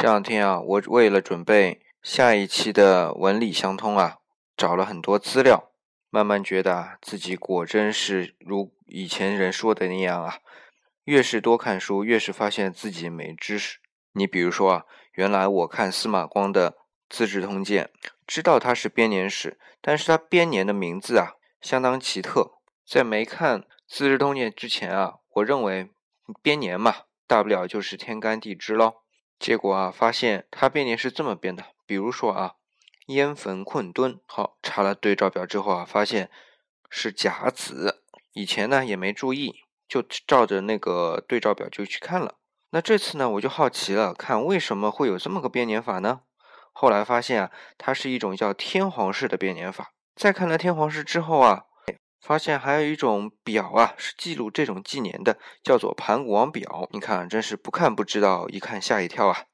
这两天啊，我为了准备下一期的文理相通啊，找了很多资料，慢慢觉得啊，自己果真是如以前人说的那样啊，越是多看书，越是发现自己没知识。你比如说啊，原来我看司马光的《资治通鉴》，知道他是编年史，但是他编年的名字啊，相当奇特。在没看《资治通鉴》之前啊，我认为编年嘛，大不了就是天干地支喽。结果啊，发现它变年是这么变的。比如说啊，烟坟困敦，好查了对照表之后啊，发现是甲子。以前呢也没注意，就照着那个对照表就去看了。那这次呢，我就好奇了，看为什么会有这么个变年法呢？后来发现啊，它是一种叫天皇式的变年法。再看了天皇式之后啊。发现还有一种表啊，是记录这种纪年的，叫做盘古王表。你看，真是不看不知道，一看吓一跳啊！